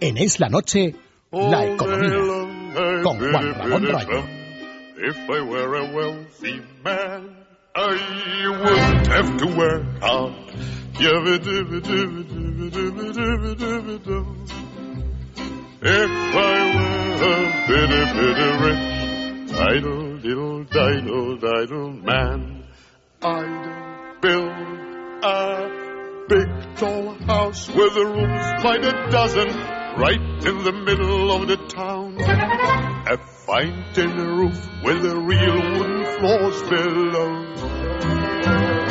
En Es la Noche, la economía, con Juan Ramón Rayo. If I were a wealthy man, I wouldn't have to work hard. If I were a bitty, bitty rich, idle, diddle, diddle, diddle man, I'd build a big tall house with the rooms by the dozen, right in the middle of the town. A fine tin roof with a real wooden floors below.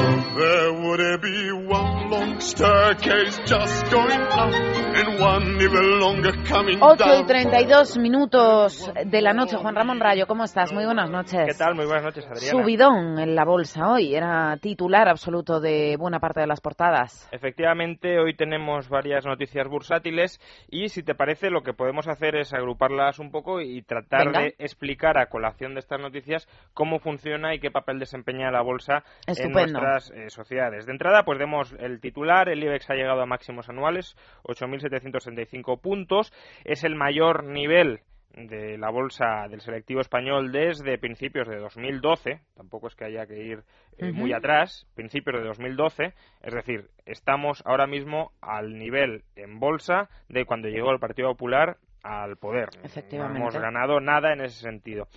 There would be one long staircase just going up and one even longer coming 8 y down. 32 minutos de la noche. Juan Ramón Rayo, ¿cómo estás? Muy buenas noches. ¿Qué tal? Muy buenas noches, Adriana. Subidón en la bolsa hoy. Era titular absoluto de buena parte de las portadas. Efectivamente, hoy tenemos varias noticias bursátiles y si te parece lo que podemos hacer es agruparlas un poco y tratar Venga. de explicar a colación de estas noticias cómo funciona y qué papel desempeña la bolsa en Estupendo. Eh, sociedades. De entrada, pues vemos el titular, el IBEX ha llegado a máximos anuales, 8.765 puntos, es el mayor nivel de la bolsa del selectivo español desde principios de 2012, tampoco es que haya que ir eh, muy atrás, principios de 2012, es decir, estamos ahora mismo al nivel en bolsa de cuando llegó el Partido Popular al poder. Efectivamente. No hemos ganado nada en ese sentido.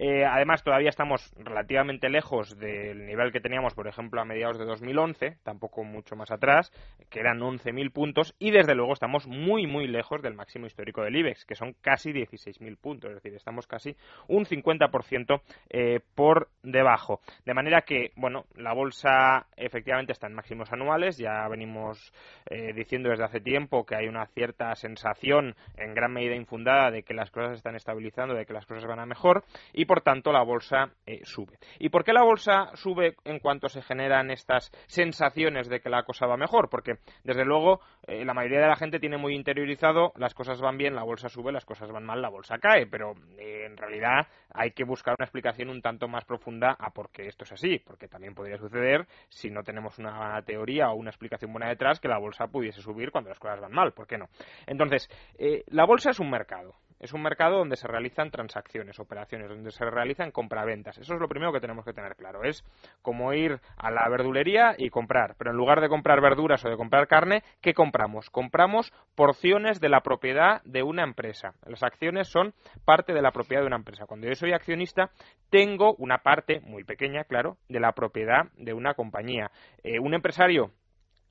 Eh, además, todavía estamos relativamente lejos del nivel que teníamos, por ejemplo, a mediados de 2011, tampoco mucho más atrás, que eran 11.000 puntos, y desde luego estamos muy, muy lejos del máximo histórico del IBEX, que son casi 16.000 puntos, es decir, estamos casi un 50% eh, por debajo. De manera que, bueno, la bolsa efectivamente está en máximos anuales, ya venimos eh, diciendo desde hace tiempo que hay una cierta sensación, en gran medida infundada, de que las cosas están estabilizando, de que las cosas van a mejor, y por tanto la bolsa eh, sube. ¿Y por qué la bolsa sube en cuanto se generan estas sensaciones de que la cosa va mejor? Porque, desde luego, eh, la mayoría de la gente tiene muy interiorizado las cosas van bien, la bolsa sube, las cosas van mal, la bolsa cae, pero eh, en realidad hay que buscar una explicación un tanto más profunda a por qué esto es así, porque también podría suceder si no tenemos una teoría o una explicación buena detrás que la bolsa pudiese subir cuando las cosas van mal, ¿por qué no? Entonces, eh, la bolsa es un mercado. Es un mercado donde se realizan transacciones, operaciones, donde se realizan compraventas. Eso es lo primero que tenemos que tener claro. Es como ir a la verdulería y comprar. Pero en lugar de comprar verduras o de comprar carne, ¿qué compramos? Compramos porciones de la propiedad de una empresa. Las acciones son parte de la propiedad de una empresa. Cuando yo soy accionista, tengo una parte, muy pequeña, claro, de la propiedad de una compañía. Eh, un empresario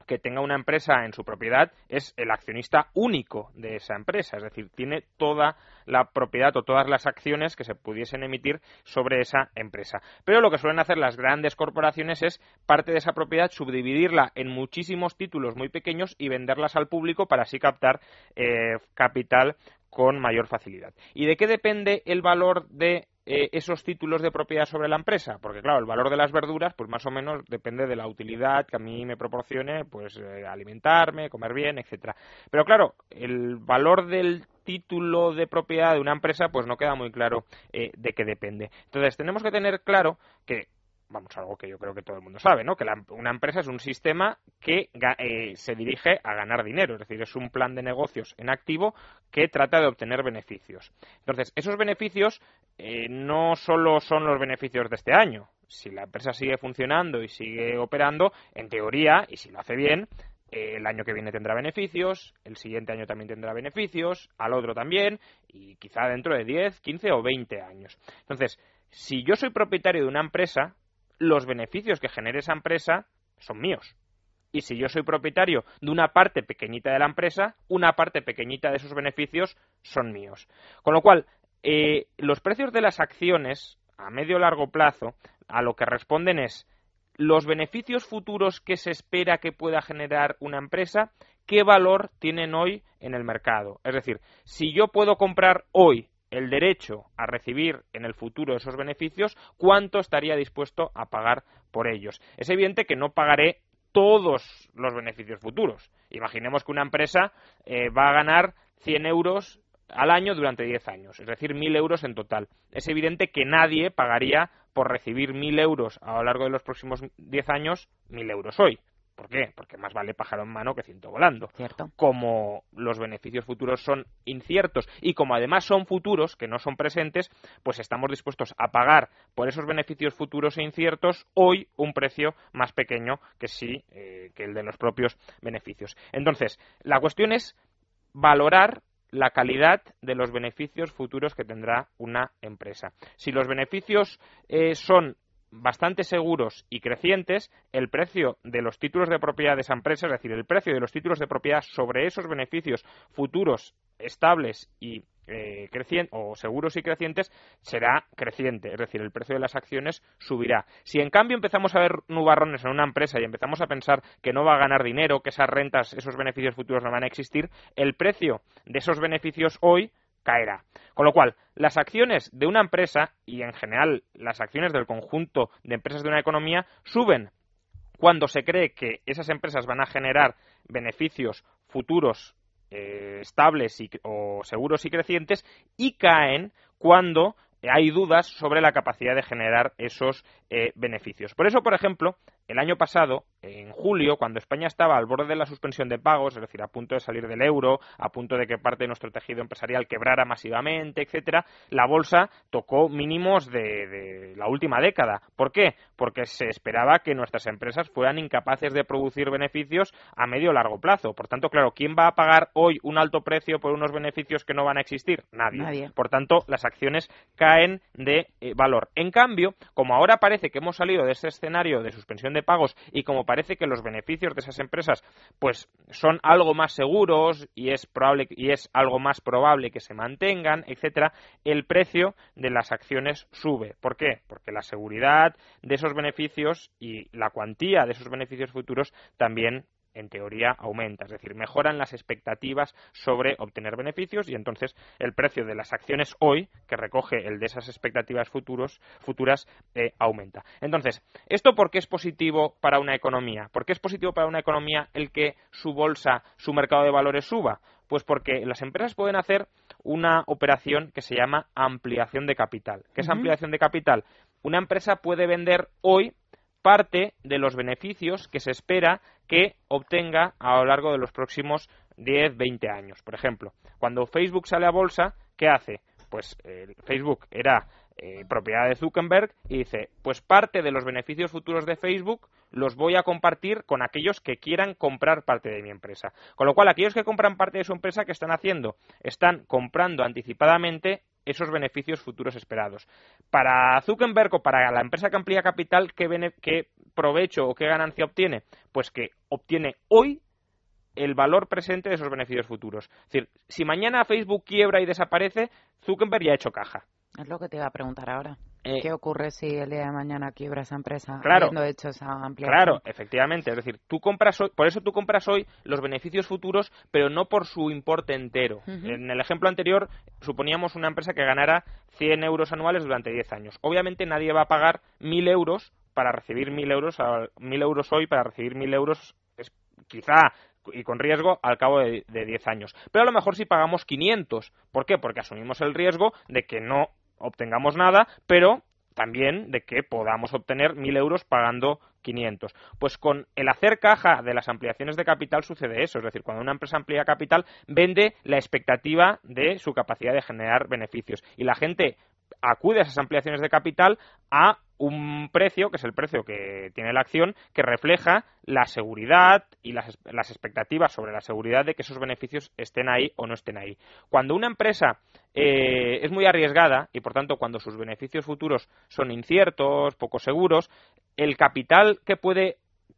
que tenga una empresa en su propiedad es el accionista único de esa empresa, es decir, tiene toda la propiedad o todas las acciones que se pudiesen emitir sobre esa empresa. Pero lo que suelen hacer las grandes corporaciones es parte de esa propiedad subdividirla en muchísimos títulos muy pequeños y venderlas al público para así captar eh, capital con mayor facilidad. ¿Y de qué depende el valor de eh, esos títulos de propiedad sobre la empresa? Porque claro, el valor de las verduras, pues más o menos depende de la utilidad que a mí me proporcione, pues eh, alimentarme, comer bien, etcétera. Pero claro, el valor del título de propiedad de una empresa, pues no queda muy claro eh, de qué depende. Entonces tenemos que tener claro que vamos, algo que yo creo que todo el mundo sabe, ¿no? Que la- una empresa es un sistema que eh, se dirige a ganar dinero, es decir, es un plan de negocios en activo que trata de obtener beneficios. Entonces, esos beneficios eh, no solo son los beneficios de este año. Si la empresa sigue funcionando y sigue operando, en teoría, y si lo hace bien, eh, el año que viene tendrá beneficios, el siguiente año también tendrá beneficios, al otro también, y quizá dentro de 10, 15 o 20 años. Entonces, si yo soy propietario de una empresa, los beneficios que genere esa empresa son míos. Y si yo soy propietario de una parte pequeñita de la empresa, una parte pequeñita de esos beneficios son míos. Con lo cual, eh, los precios de las acciones a medio largo plazo a lo que responden es los beneficios futuros que se espera que pueda generar una empresa, qué valor tienen hoy en el mercado. Es decir, si yo puedo comprar hoy el derecho a recibir en el futuro esos beneficios, ¿cuánto estaría dispuesto a pagar por ellos? Es evidente que no pagaré todos los beneficios futuros. Imaginemos que una empresa eh, va a ganar 100 euros al año durante 10 años, es decir, 1.000 euros en total. Es evidente que nadie pagaría por recibir 1.000 euros a lo largo de los próximos 10 años, 1.000 euros hoy. ¿Por qué? Porque más vale pájaro en mano que ciento volando. Cierto. Como los beneficios futuros son inciertos y como además son futuros, que no son presentes, pues estamos dispuestos a pagar por esos beneficios futuros e inciertos hoy un precio más pequeño que sí eh, que el de los propios beneficios. Entonces, la cuestión es valorar la calidad de los beneficios futuros que tendrá una empresa. Si los beneficios eh, son bastante seguros y crecientes, el precio de los títulos de propiedad de esa empresa, es decir, el precio de los títulos de propiedad sobre esos beneficios futuros estables y eh, o seguros y crecientes será creciente, es decir, el precio de las acciones subirá. Si en cambio empezamos a ver nubarrones en una empresa y empezamos a pensar que no va a ganar dinero, que esas rentas, esos beneficios futuros no van a existir, el precio de esos beneficios hoy caerá. Con lo cual, las acciones de una empresa y en general las acciones del conjunto de empresas de una economía suben cuando se cree que esas empresas van a generar beneficios futuros eh, estables o seguros y crecientes y caen cuando hay dudas sobre la capacidad de generar esos eh, beneficios. Por eso, por ejemplo, el año pasado, en julio, cuando España estaba al borde de la suspensión de pagos, es decir, a punto de salir del euro, a punto de que parte de nuestro tejido empresarial quebrara masivamente, etcétera, la bolsa tocó mínimos de, la última década. ¿Por qué? Porque se esperaba que nuestras empresas fueran incapaces de producir beneficios a medio o largo plazo. Por tanto, claro, ¿quién va a pagar hoy un alto precio por unos beneficios que no van a existir? Nadie. Por tanto, las acciones caen de eh, valor. En cambio, como ahora parece que hemos salido de ese escenario de suspensión de pagos y como parece que los beneficios de esas empresas pues son algo más seguros y es probable y es algo más probable que se mantengan, etcétera, el precio de las acciones sube. ¿Por qué? Porque la seguridad de esos beneficios y la cuantía de esos beneficios futuros también en teoría aumenta, es decir, mejoran las expectativas sobre obtener beneficios y entonces el precio de las acciones hoy, que recoge el de esas expectativas futuros, futuras, eh, aumenta. Entonces, ¿esto por qué es positivo para una economía? ¿Por qué es positivo para una economía el que su bolsa, su mercado de valores suba? Pues porque las empresas pueden hacer una operación que se llama ampliación de capital. ¿Qué es ampliación de capital? Una empresa puede vender hoy parte de los beneficios que se espera que obtenga a lo largo de los próximos 10, 20 años. Por ejemplo, cuando Facebook sale a bolsa, ¿qué hace? Pues Facebook era eh, propiedad de Zuckerberg y dice, pues parte de los beneficios futuros de Facebook los voy a compartir con aquellos que quieran comprar parte de mi empresa. Con lo cual, aquellos que compran parte de su empresa, ¿qué están haciendo? Están comprando anticipadamente esos beneficios futuros esperados. Para Zuckerberg o para la empresa que amplía capital, ¿qué, provecho o qué ganancia obtiene? Pues que obtiene hoy el valor presente de esos beneficios futuros. Es decir, si mañana Facebook quiebra y desaparece, Zuckerberg ya ha hecho caja. Es lo que te iba a preguntar ahora. Eh, ¿Qué ocurre si el día de mañana quiebra esa empresa claro, habiendo hecho esa ampliación? Claro, efectivamente. Es decir, tú compras hoy, por eso tú compras hoy los beneficios futuros, pero no por su importe entero. En el ejemplo anterior suponíamos una empresa que ganara 100 euros anuales durante 10 años. Obviamente nadie va a pagar 1.000 euros para recibir 1.000 euros, 1.000 euros hoy para recibir 1.000 euros es, quizá y con riesgo al cabo de, de 10 años. Pero a lo mejor si pagamos 500. ¿Por qué? Porque asumimos el riesgo de que no obtengamos nada, pero también de que podamos obtener 1.000 euros pagando 500. Pues con el hacer caja de las ampliaciones de capital sucede eso, es decir, cuando una empresa amplía capital vende la expectativa de su capacidad de generar beneficios y la gente acude a esas ampliaciones de capital a un precio, que es el precio que tiene la acción, que refleja la seguridad y las, las, expectativas sobre la seguridad de que esos beneficios estén ahí o no estén ahí. Cuando una empresa eh, es muy arriesgada y, por tanto, cuando sus beneficios futuros son inciertos, poco seguros, el capital que puede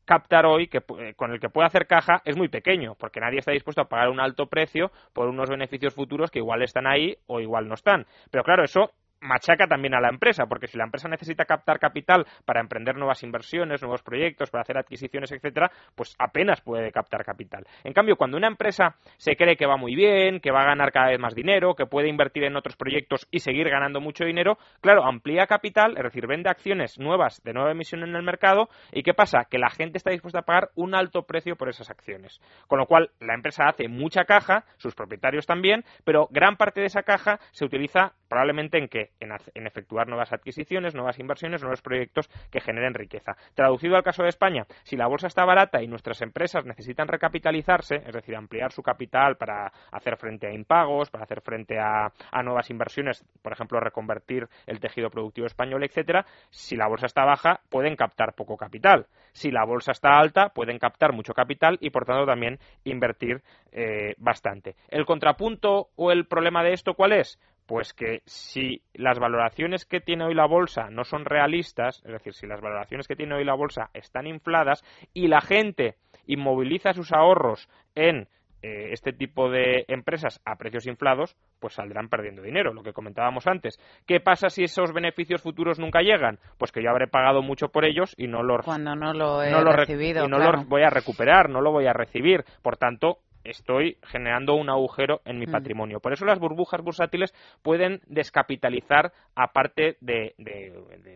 captar hoy, que, eh, con el que puede hacer caja, es muy pequeño, porque nadie está dispuesto a pagar un alto precio por unos beneficios futuros que igual están ahí o igual no están. Pero claro, eso machaca también a la empresa, porque si la empresa necesita captar capital para emprender nuevas inversiones, nuevos proyectos, para hacer adquisiciones, etcétera, pues apenas puede captar capital. En cambio, cuando una empresa se cree que va muy bien, que va a ganar cada vez más dinero, que puede invertir en otros proyectos y seguir ganando mucho dinero, claro, amplía capital, es decir, vende acciones nuevas de nueva emisión en el mercado y ¿qué pasa? Que la gente está dispuesta a pagar un alto precio por esas acciones. Con lo cual, la empresa hace mucha caja, sus propietarios también, pero gran parte de esa caja se utiliza probablemente en que en, efectuar nuevas adquisiciones, nuevas inversiones, nuevos proyectos que generen riqueza. Traducido al caso de España, si la bolsa está barata y nuestras empresas necesitan recapitalizarse, es decir, ampliar su capital para hacer frente a impagos, para hacer frente a, nuevas inversiones, por ejemplo, reconvertir el tejido productivo español, etcétera, si la bolsa está baja, pueden captar poco capital. Si la bolsa está alta, pueden captar mucho capital y, por tanto, también invertir eh, bastante. El contrapunto o el problema de esto, ¿cuál es? Pues que si las valoraciones que tiene hoy la bolsa no son realistas, es decir, si las valoraciones que tiene hoy la bolsa están infladas y la gente inmoviliza sus ahorros en eh, este tipo de empresas a precios inflados, pues saldrán perdiendo dinero, lo que comentábamos antes. ¿Qué pasa si esos beneficios futuros nunca llegan? Pues que yo habré pagado mucho por ellos y no los, Cuando no lo he recibido, y no los voy a recuperar, no lo voy a recibir. Por tanto, estoy generando un agujero en mi mm. patrimonio. Por eso las burbujas bursátiles pueden descapitalizar a parte de,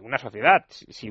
una sociedad. Si,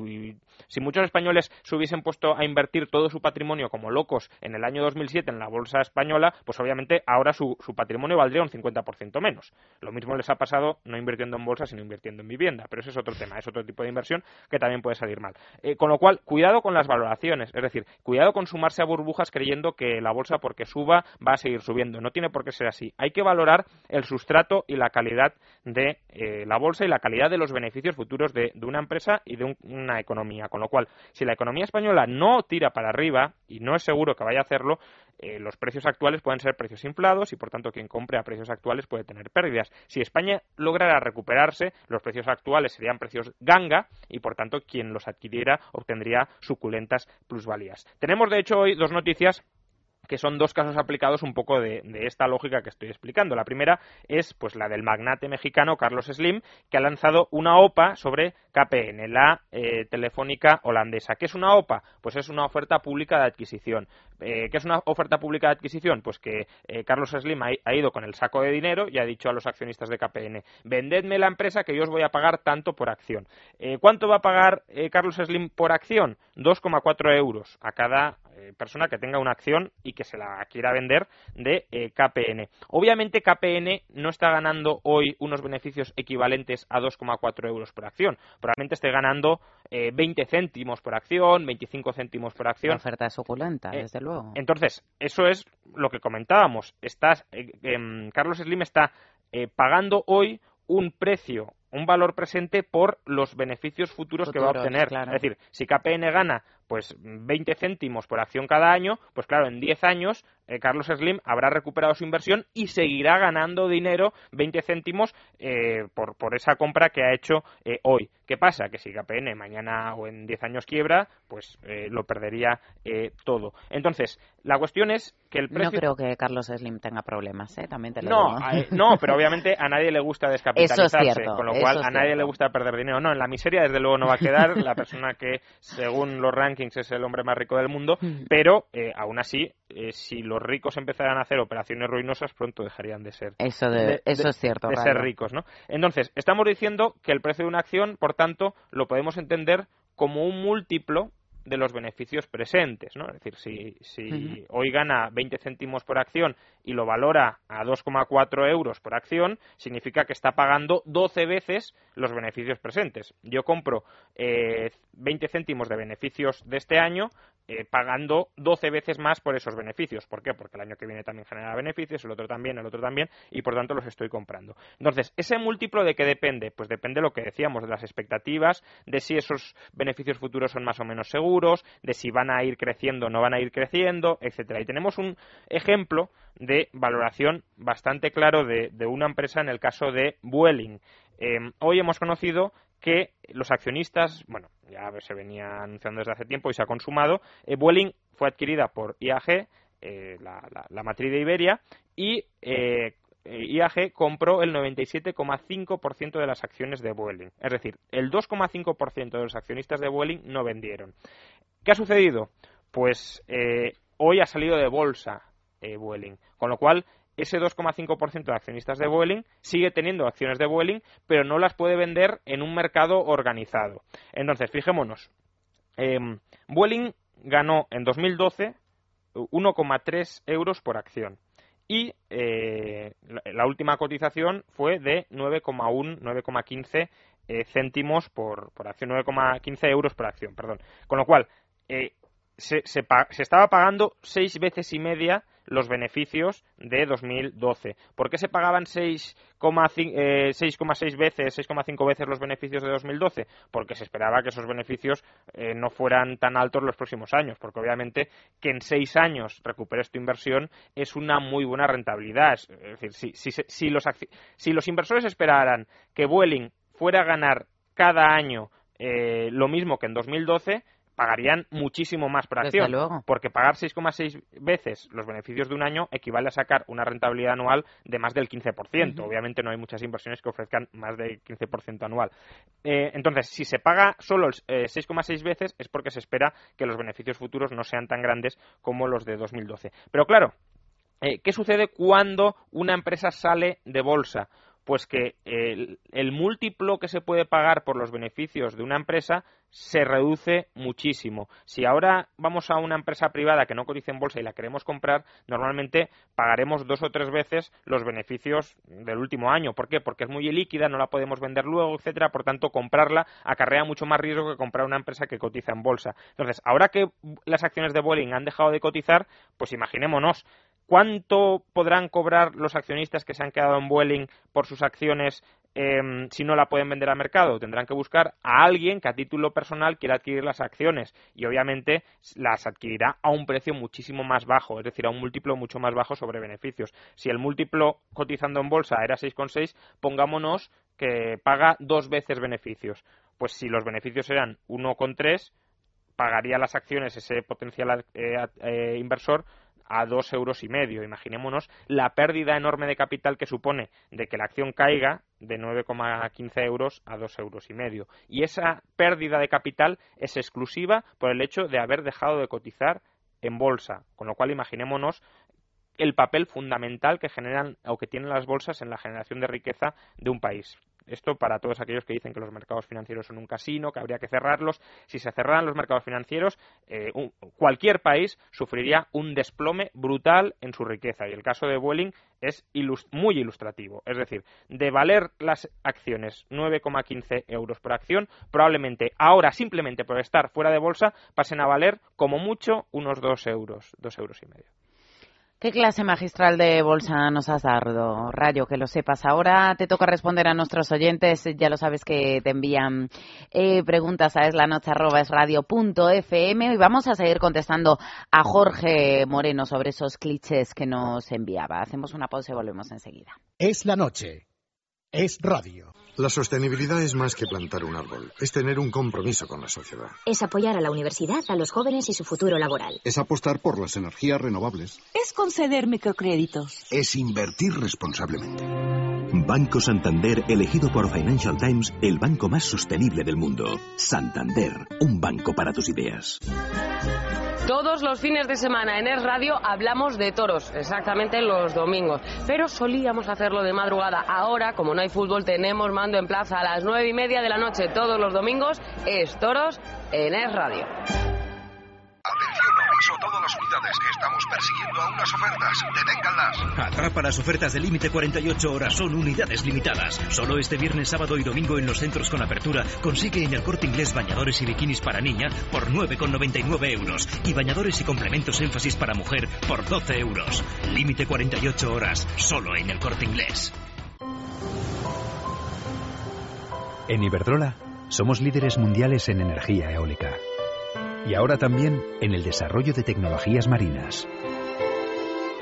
muchos españoles se hubiesen puesto a invertir todo su patrimonio como locos en el año 2007 en la bolsa española, pues obviamente ahora su, patrimonio valdría un 50% menos. Lo mismo les ha pasado no invirtiendo en bolsa, sino invirtiendo en vivienda. Pero ese es otro tema, es otro tipo de inversión que también puede salir mal. Eh, con lo cual, cuidado con las valoraciones. Es decir, cuidado con sumarse a burbujas creyendo que la bolsa porque suba va a seguir subiendo. No tiene por qué ser así. Hay que valorar el sustrato y la calidad de eh, la bolsa y la calidad de los beneficios futuros de, una empresa y de una economía. Con lo cual, si la economía española no tira para arriba, y no es seguro que vaya a hacerlo, eh, los precios actuales pueden ser precios inflados y por tanto quien compre a precios actuales puede tener pérdidas. Si España lograra recuperarse, los precios actuales serían precios ganga y por tanto quien los adquiriera obtendría suculentas plusvalías. Tenemos de hecho hoy dos noticias que son dos casos aplicados un poco de, esta lógica que estoy explicando. La primera es pues la del magnate mexicano Carlos Slim, que ha lanzado una OPA sobre KPN, la eh, telefónica holandesa. ¿Qué es una OPA? Pues es una oferta pública de adquisición. Eh, ¿Qué es una oferta pública de adquisición? Pues que eh, Carlos Slim ha, ido con el saco de dinero y ha dicho a los accionistas de KPN, vendedme la empresa que yo os voy a pagar tanto por acción. ¿Cuánto va a pagar Carlos Slim por acción? 2,4 euros a cada persona que tenga una acción y que se la quiera vender de eh, KPN. Obviamente KPN no está ganando hoy unos beneficios equivalentes a 2,4 euros por acción. Probablemente esté ganando 20 eh, céntimos por acción, 25 céntimos por acción. La oferta es suculenta, eh, desde luego. Entonces, eso es lo que comentábamos. Estás, em, Carlos Slim está pagando hoy un precio un valor presente por los beneficios futuros, que va a obtener. Es decir, si KPN gana pues 20 céntimos por acción cada año, pues claro, en 10 años eh, Carlos Slim habrá recuperado su inversión y seguirá ganando dinero 20 céntimos eh, por, por esa compra que ha hecho eh, hoy. ¿Qué pasa? Que si KPN mañana o en 10 años quiebra, pues lo perdería todo. Entonces, la cuestión es que el precio... No creo que Carlos Slim tenga problemas, ¿eh? También te lo no, no, pero obviamente a nadie le gusta descapitalizarse, con lo cual a nadie le gusta perder dinero. No, en la miseria desde luego no va a quedar la persona que, según los rankings, es el hombre más rico del mundo, mm. pero aún así, si los ricos empezaran a hacer operaciones ruinosas, pronto dejarían de ser. Eso, de, eso es cierto. De ser ricos, ¿no? Entonces, estamos diciendo que el precio de una acción, por tanto, lo podemos entender como un múltiplo de los beneficios presentes, ¿no? Es decir, si, si hoy gana 20 céntimos por acción y lo valora a 2,4 euros por acción, significa que está pagando 12 veces los beneficios presentes. Yo compro eh, 20 céntimos de beneficios de este año, eh, pagando 12 veces más por esos beneficios. ¿Por qué? Porque el año que viene también genera beneficios, el otro también, el otro también, y por tanto los estoy comprando. Entonces, ¿ese múltiplo de qué depende? Pues depende de lo que decíamos, de las expectativas, de si esos beneficios futuros son más o menos seguros, de si van a ir creciendo o no van a ir creciendo, etcétera. Y tenemos un ejemplo de valoración bastante claro de, una empresa en el caso de Vueling. Eh, hoy hemos conocido que los accionistas, bueno, ya se venía anunciando desde hace tiempo y se ha consumado, eh, fue adquirida por IAG, eh, la, matriz de Iberia, y eh, IAG compró el 97,5% de las acciones de Vueling. Es decir, el 2,5% de los accionistas de Vueling no vendieron. ¿Qué ha sucedido? Pues hoy ha salido de bolsa Vueling, con lo cual ese 2,5% de accionistas de Vueling sigue teniendo acciones de Vueling, pero no las puede vender en un mercado organizado. Entonces, fijémonos. Eh, Vueling ganó en 2012 1,3 euros por acción y eh, la, última cotización fue de 9,1, 9,15 eh, céntimos por, por acción, 9,15 euros por acción, perdón. Con lo cual, eh, se, se, se, estaba pagando seis veces y media los beneficios de 2012. ¿Por qué se pagaban 6,6 eh, veces, 6,5 veces los beneficios de 2012? Porque se esperaba que esos beneficios eh, no fueran tan altos los próximos años, porque obviamente que en seis años recuperes tu inversión es una muy buena rentabilidad. Es decir, si, si, si, los, si los inversores esperaran que Vueling fuera a ganar cada año eh, lo mismo que en 2012, pagarían muchísimo más por acción. Porque pagar 6,6 veces los beneficios de un año equivale a sacar una rentabilidad anual de más del 15%. Obviamente no hay muchas inversiones que ofrezcan más del 15% anual. Eh, entonces, si se paga solo 6,6 eh, veces es porque se espera que los beneficios futuros no sean tan grandes como los de 2012. Pero claro, eh, ¿qué sucede cuando una empresa sale de bolsa? Pues que el, múltiplo que se puede pagar por los beneficios de una empresa se reduce muchísimo. Si ahora vamos a una empresa privada que no cotiza en bolsa y la queremos comprar, normalmente pagaremos dos o tres veces los beneficios del último año. ¿Por qué? Porque es muy líquida, no la podemos vender luego, etcétera. Por tanto, comprarla acarrea mucho más riesgo que comprar una empresa que cotiza en bolsa. Entonces, ahora que las acciones de Boeing han dejado de cotizar, pues imaginémonos ¿Cuánto podrán cobrar los accionistas que se han quedado en Vueling por sus acciones em, si no la pueden vender al mercado? Tendrán que buscar a alguien que a título personal quiera adquirir las acciones y obviamente las adquirirá a un precio muchísimo más bajo, es decir, a un múltiplo mucho más bajo sobre beneficios. Si el múltiplo cotizando en bolsa era 6,6, pongámonos que paga dos veces beneficios. Pues si los beneficios eran 1,3, pagaría las acciones ese potencial eh, eh, inversor a dos euros y medio. Imaginémonos la pérdida enorme de capital que supone de que la acción caiga de 9,15 euros a dos euros y medio. Y esa pérdida de capital es exclusiva por el hecho de haber dejado de cotizar en bolsa. Con lo cual, imaginémonos el papel fundamental que generan o que tienen las bolsas en la generación de riqueza de un país. Esto para todos aquellos que dicen que los mercados financieros son un casino, que habría que cerrarlos. Si se cerraran los mercados financieros, eh, cualquier país sufriría un desplome brutal en su riqueza. Y el caso de Vueling es muy ilustrativo. Es decir, de valer las acciones 9,15 euros por acción, probablemente ahora, simplemente por estar fuera de bolsa, pasen a valer como mucho unos 2 euros, 2 euros y medio. ¿Qué clase magistral de bolsa nos has dado, Rayo? Que lo sepas. Ahora te toca responder a nuestros oyentes. Ya lo sabes que te envían eh, preguntas a eslanoche.esradio.fm y vamos a seguir contestando a Jorge Moreno sobre esos clichés que nos enviaba. Hacemos una pausa y volvemos enseguida. Es la noche. Es radio. La sostenibilidad es más que plantar un árbol, es tener un compromiso con la sociedad. Es apoyar a la universidad, a los jóvenes y su futuro laboral. Es apostar por las energías renovables. Es conceder microcréditos. Es invertir responsablemente. Banco Santander, elegido por Financial Times, el banco más sostenible del mundo. Santander, un banco para tus ideas. Todos los fines de semana en Es Radio hablamos de toros, exactamente los domingos. Pero solíamos hacerlo de madrugada. Ahora, como no hay fútbol, tenemos mando en plaza a las nueve y media de la noche todos los domingos. Es toros en Es Radio. A todas las unidades. Estamos persiguiendo a unas ofertas. Deténganlas. Atrapa las ofertas de límite 48 horas. Son unidades limitadas. Solo este viernes, sábado y domingo en los centros con apertura consigue en el corte inglés bañadores y bikinis para niña por 9,99 euros. Y bañadores y complementos énfasis para mujer por 12 euros. Límite 48 horas. Solo en el corte inglés. En Iberdrola somos líderes mundiales en energía eólica y ahora también en el desarrollo de tecnologías marinas.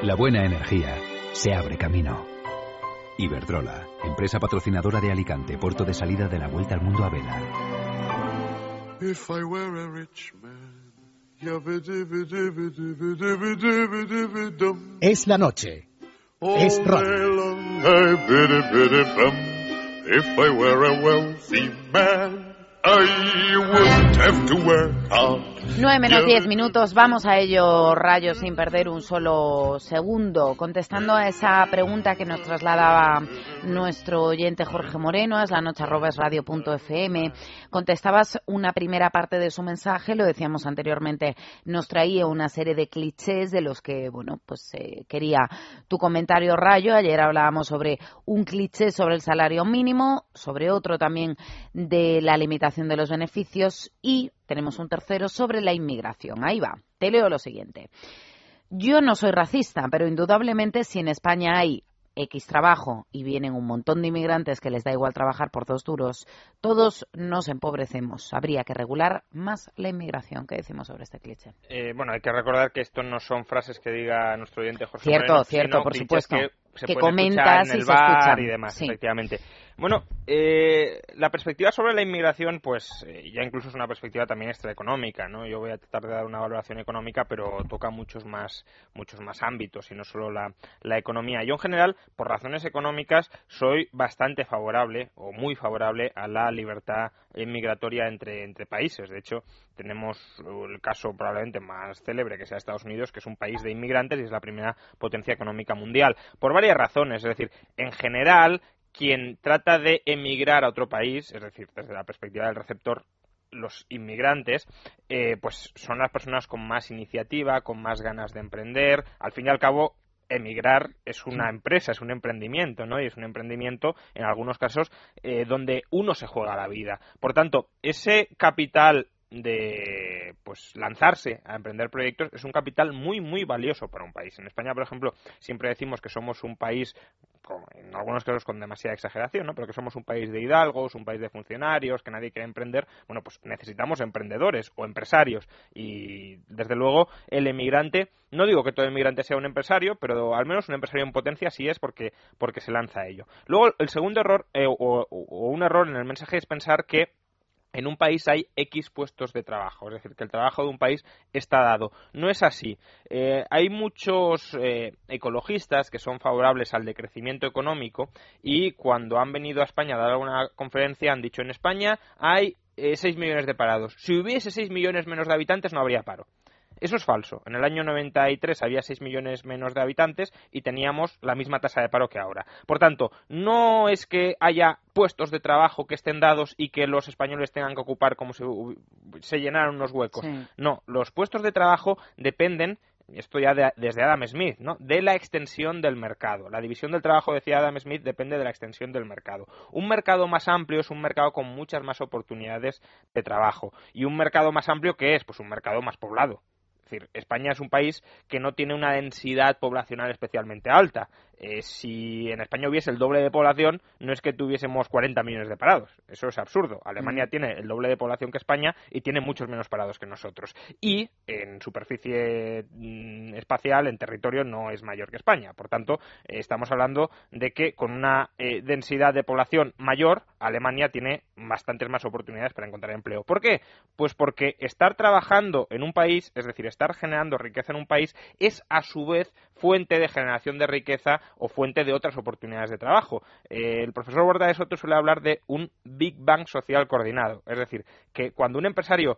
La buena energía se abre camino. Iberdrola, empresa patrocinadora de Alicante, puerto de salida de la Vuelta al Mundo a Vela. Es la noche. Es radio. If I were a wealthy man, I wouldn't have to work hard. 9 menos 10 minutos, vamos a ello, Rayo, sin perder un solo segundo. Contestando a esa pregunta que nos trasladaba nuestro oyente Jorge Moreno, es la noche radio.fm. Contestabas una primera parte de su mensaje, lo decíamos anteriormente, nos traía una serie de clichés de los que, bueno, pues eh, quería tu comentario, Rayo. Ayer hablábamos sobre un cliché sobre el salario mínimo, sobre otro también de la limitación de los beneficios y tenemos un tercero sobre la inmigración. Ahí va, te leo lo siguiente. Yo no soy racista, pero indudablemente si en España hay X trabajo y vienen un montón de inmigrantes que les da igual trabajar por dos duros, todos nos empobrecemos. Habría que regular más la inmigración. ¿Qué decimos sobre este cliché? Eh, bueno, hay que recordar que esto no son frases que diga nuestro oyente José Cierto, cierto, por supuesto. Que, comentas en el y bar y demás, efectivamente. Bueno, eh, la perspectiva sobre la inmigración, pues eh, ya incluso es una perspectiva también extraeconómica, ¿no? Yo voy a tratar de dar una valoración económica, pero toca muchos más, muchos más ámbitos y no solo la, la economía. Yo en general, por razones económicas, soy bastante favorable o muy favorable a la libertad inmigratoria entre, entre países. De hecho, tenemos el caso probablemente más célebre que sea Estados Unidos, que es un país de inmigrantes y es la primera potencia económica mundial. Por varias razones, es decir, en general quien trata de emigrar a otro país, es decir, desde la perspectiva del receptor, los inmigrantes, eh, pues son las personas con más iniciativa, con más ganas de emprender. Al fin y al cabo, emigrar es una empresa, es un emprendimiento, ¿no? Y es un emprendimiento, en algunos casos, eh, donde uno se juega la vida. Por tanto, ese capital de pues lanzarse a emprender proyectos es un capital muy muy valioso para un país. En España, por ejemplo, siempre decimos que somos un país en algunos casos con demasiada exageración, ¿no? Pero que somos un país de hidalgos, un país de funcionarios, que nadie quiere emprender. Bueno, pues necesitamos emprendedores o empresarios y desde luego el emigrante, no digo que todo emigrante sea un empresario, pero al menos un empresario en potencia sí es porque porque se lanza a ello. Luego el segundo error eh, o un error en el mensaje es pensar que en un país hay X puestos de trabajo, es decir, que el trabajo de un país está dado. No es así. Eh, hay muchos eh, ecologistas que son favorables al decrecimiento económico y cuando han venido a España a dar una conferencia han dicho en España hay eh, 6 millones de parados. Si hubiese 6 millones menos de habitantes no habría paro. Eso es falso. En el año 93 había 6 millones menos de habitantes y teníamos la misma tasa de paro que ahora. Por tanto, no es que haya puestos de trabajo que estén dados y que los españoles tengan que ocupar como si se llenaran unos huecos. No, los puestos de trabajo dependen esto ya desde Adam Smith, ¿no? de la extensión del mercado. La división del trabajo, decía Adam Smith, depende de la extensión del mercado. Un mercado más amplio es un mercado con muchas más oportunidades de trabajo. ¿Y un mercado más amplio qué es? Pues un mercado más poblado decir, España es un país que no tiene una densidad poblacional especialmente alta. Eh, si en España hubiese el doble de población, no es que tuviésemos 40 millones de parados. Eso es absurdo. Alemania tiene el doble de población que España y tiene muchos menos parados que nosotros. Y en superficie mm, espacial, en territorio, no es mayor que España. Por tanto, eh, estamos hablando de que con una eh, densidad de población mayor, Alemania tiene bastantes más oportunidades para encontrar empleo. ¿Por qué? Pues porque estar trabajando en un país, es decir, estar generando riqueza en un país, es a su vez fuente de generación de riqueza o fuente de otras oportunidades de trabajo. Eh, el profesor Borda de Soto suele hablar de un Big Bang social coordinado, es decir, que cuando un empresario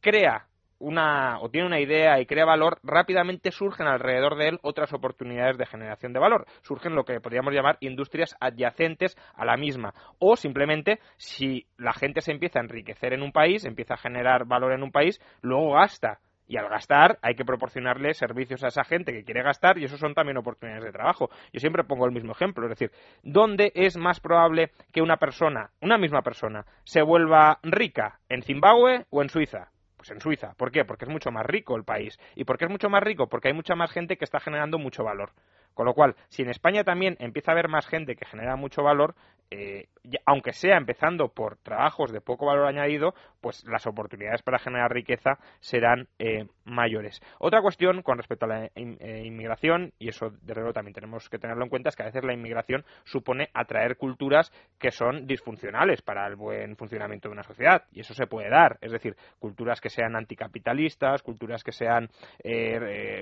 crea una o tiene una idea y crea valor, rápidamente surgen alrededor de él otras oportunidades de generación de valor. Surgen lo que podríamos llamar industrias adyacentes a la misma. O simplemente, si la gente se empieza a enriquecer en un país, empieza a generar valor en un país, luego gasta y al gastar hay que proporcionarle servicios a esa gente que quiere gastar y eso son también oportunidades de trabajo. Yo siempre pongo el mismo ejemplo, es decir, ¿dónde es más probable que una persona, una misma persona, se vuelva rica? ¿En Zimbabue o en Suiza? Pues en Suiza. ¿Por qué? Porque es mucho más rico el país. ¿Y por qué es mucho más rico? Porque hay mucha más gente que está generando mucho valor. Con lo cual, si en España también empieza a haber más gente que genera mucho valor, eh, aunque sea empezando por trabajos de poco valor añadido, pues las oportunidades para generar riqueza serán eh, mayores. Otra cuestión con respecto a la eh, inmigración, y eso de luego también tenemos que tenerlo en cuenta, es que a veces la inmigración supone atraer culturas que son disfuncionales para el buen funcionamiento de una sociedad, y eso se puede dar, es decir, culturas que sean anticapitalistas, culturas que sean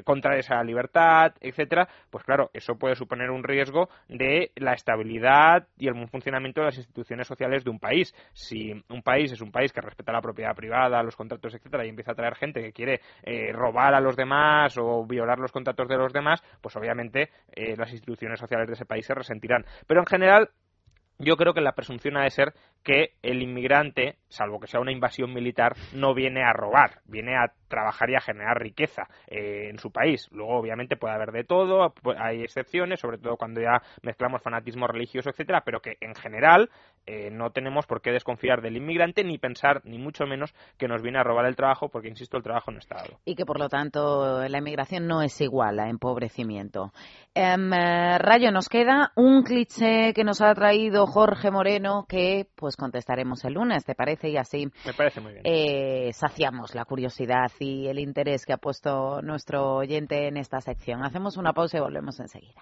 contrarias a la libertad, etcétera, pues claro, eso puede suponer un riesgo de la estabilidad y el buen funcionamiento de las instituciones sociales de un país. Si un país es un país que respeta la propiedad privada, los contratos, etcétera, y empieza a traer gente que quiere eh, robar a los demás o violar los contratos de los demás, pues obviamente eh, las instituciones sociales de ese país se resentirán. Pero en general, yo creo que la presunción ha de ser que el inmigrante, salvo que sea una invasión militar, no viene a robar, viene a trabajar y a generar riqueza eh, en su país. Luego, obviamente, puede haber de todo, hay excepciones, sobre todo cuando ya mezclamos fanatismo religioso, etcétera, pero que en general eh, no tenemos por qué desconfiar del inmigrante ni pensar, ni mucho menos, que nos viene a robar el trabajo, porque, insisto, el trabajo no está dado. Y que, por lo tanto, la inmigración no es igual a empobrecimiento. Em, eh, Rayo, nos queda un cliché que nos ha traído Jorge Moreno que, pues, contestaremos el lunes, ¿te parece? Y así Me parece muy bien. Eh, saciamos la curiosidad y el interés que ha puesto nuestro oyente en esta sección. Hacemos una pausa y volvemos enseguida.